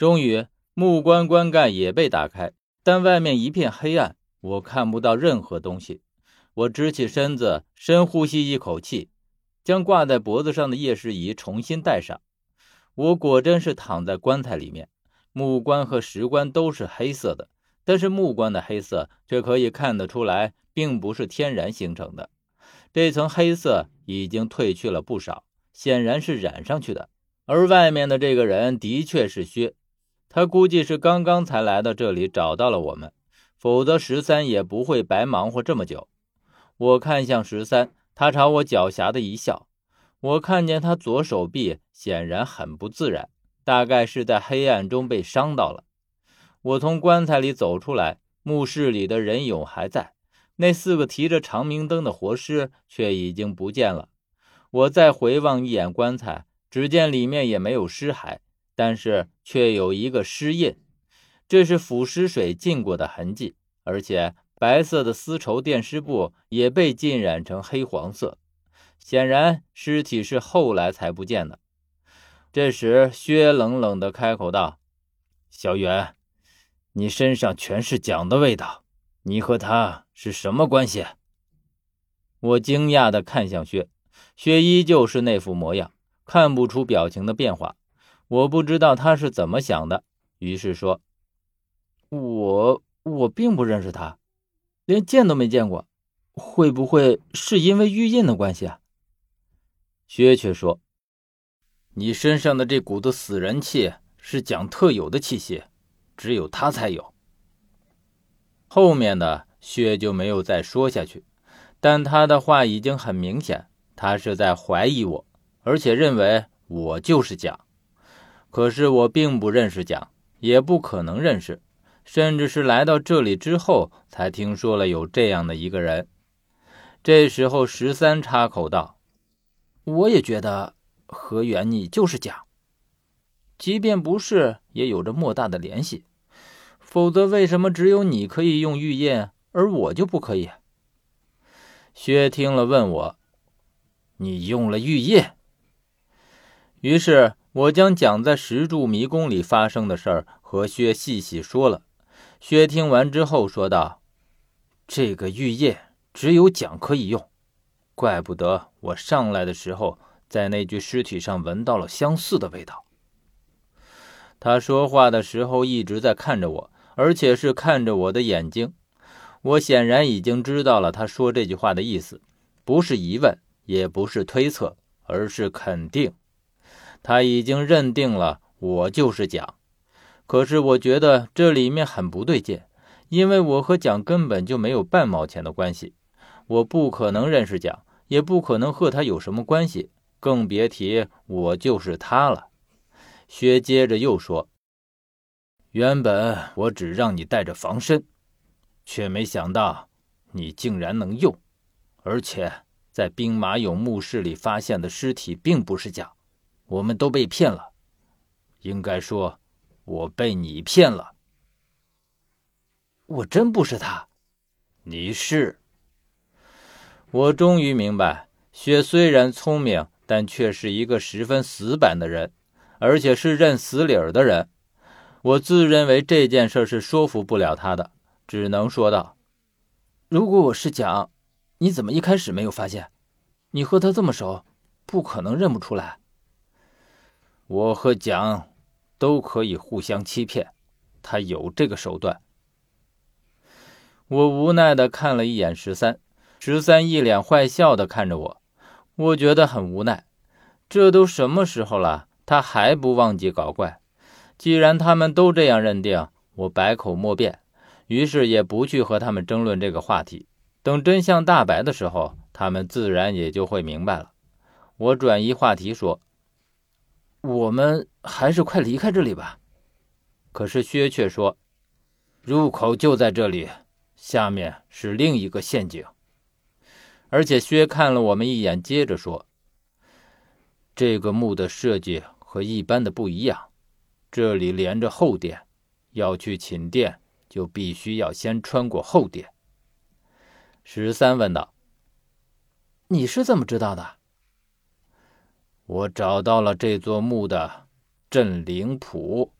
终于，木棺棺盖也被打开，但外面一片黑暗，我看不到任何东西。我直起身子，深呼吸一口气，将挂在脖子上的夜视仪重新戴上。我果真是躺在棺材里面，木棺和石棺都是黑色的，但是木棺的黑色却可以看得出来，并不是天然形成的。这层黑色已经褪去了不少，显然是染上去的。而外面的这个人的确是薛，他估计是刚刚才来到这里找到了我们，否则十三也不会白忙活这么久。我看向十三，他朝我狡黠的一笑。我看见他左手臂显然很不自然，大概是在黑暗中被伤到了。我从棺材里走出来，墓室里的人俑还在，那四个提着长明灯的活尸却已经不见了。我再回望一眼棺材，只见里面也没有尸骸，但是却有一个尸印，这是腐尸水浸过的痕迹，而且。白色的丝绸垫尸布也被浸染成黑黄色，显然尸体是后来才不见的。这时，薛冷冷地开口道：“小远，你身上全是蒋的味道，你和他是什么关系？”我惊讶地看向薛，薛依旧是那副模样，看不出表情的变化。我不知道他是怎么想的，于是说：“我我并不认识他。”连见都没见过，会不会是因为玉印的关系啊？薛却说：“你身上的这股子死人气是蒋特有的气息，只有他才有。”后面的薛就没有再说下去，但他的话已经很明显，他是在怀疑我，而且认为我就是蒋。可是我并不认识蒋，也不可能认识。甚至是来到这里之后，才听说了有这样的一个人。这时候，十三插口道：“我也觉得何远，你就是蒋。即便不是，也有着莫大的联系。否则，为什么只有你可以用玉印，而我就不可以？”薛听了，问我：“你用了玉印？”于是我将蒋在石柱迷宫里发生的事儿和薛细细说了。薛听完之后说道：“这个玉液只有蒋可以用，怪不得我上来的时候在那具尸体上闻到了相似的味道。”他说话的时候一直在看着我，而且是看着我的眼睛。我显然已经知道了他说这句话的意思，不是疑问，也不是推测，而是肯定。他已经认定了我就是蒋。可是我觉得这里面很不对劲，因为我和蒋根本就没有半毛钱的关系，我不可能认识蒋，也不可能和他有什么关系，更别提我就是他了。薛接着又说：“原本我只让你带着防身，却没想到你竟然能用，而且在兵马俑墓室里发现的尸体并不是蒋，我们都被骗了，应该说。”我被你骗了，我真不是他，你是。我终于明白，雪虽然聪明，但却是一个十分死板的人，而且是认死理儿的人。我自认为这件事是说服不了他的，只能说道：“如果我是蒋，你怎么一开始没有发现？你和他这么熟，不可能认不出来。”我和蒋。都可以互相欺骗，他有这个手段。我无奈的看了一眼十三，十三一脸坏笑的看着我，我觉得很无奈。这都什么时候了，他还不忘记搞怪。既然他们都这样认定，我百口莫辩，于是也不去和他们争论这个话题。等真相大白的时候，他们自然也就会明白了。我转移话题说。我们还是快离开这里吧。可是薛却说：“入口就在这里，下面是另一个陷阱。”而且薛看了我们一眼，接着说：“这个墓的设计和一般的不一样，这里连着后殿，要去寝殿就必须要先穿过后殿。”十三问道：“你是怎么知道的？”我找到了这座墓的镇灵谱。